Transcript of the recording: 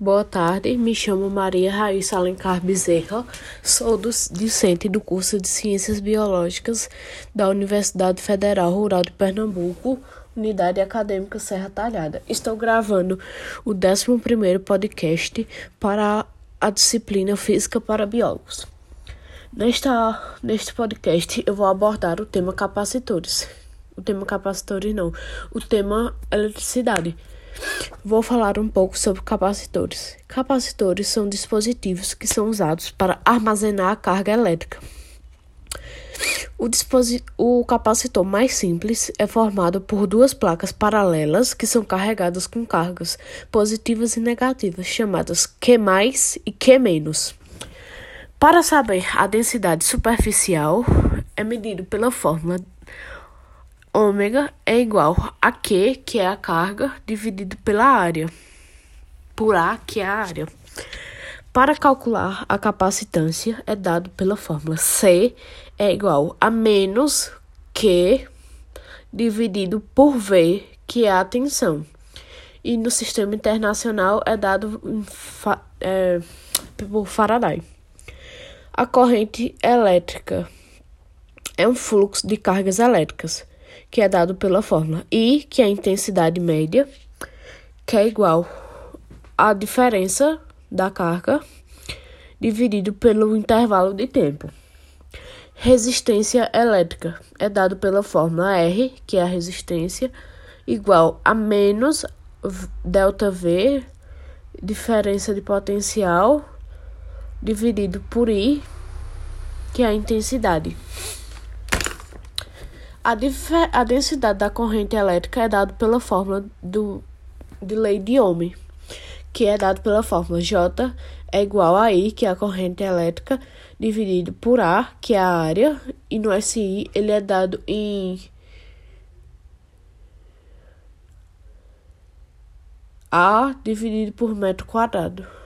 Boa tarde, me chamo Maria Raíssa Alencar Bezerra, sou do, do curso de Ciências Biológicas da Universidade Federal Rural de Pernambuco, Unidade Acadêmica Serra Talhada. Estou gravando o 11º podcast para a disciplina Física para Biólogos. Nesta, neste podcast eu vou abordar o tema capacitores. O tema capacitores não, o tema eletricidade. Vou falar um pouco sobre capacitores. Capacitores são dispositivos que são usados para armazenar a carga elétrica. O, o, capacitor mais simples é formado por duas placas paralelas que são carregadas com cargas positivas e negativas, chamadas Q e Q Para saber a densidade superficial, é medido pela fórmula ômega é igual a Q, que é a carga, dividido pela área, por A, que é a área. Para calcular a capacitância, é dado pela fórmula C é igual a menos Q dividido por V, que é a tensão. E no sistema internacional é dado é, por Faraday. A corrente elétrica é um fluxo de cargas elétricas que é dado pela fórmula I, que é a intensidade média, que é igual à diferença da carga dividido pelo intervalo de tempo. Resistência elétrica é dado pela fórmula R, que é a resistência, igual a menos delta V, diferença de potencial, dividido por I, que é a intensidade. A, a densidade da corrente elétrica é dada pela fórmula do, de lei de Ohm, que é dado pela fórmula J é igual a I, que é a corrente elétrica, dividido por A, que é a área, e no SI ele é dado em A dividido por metro quadrado.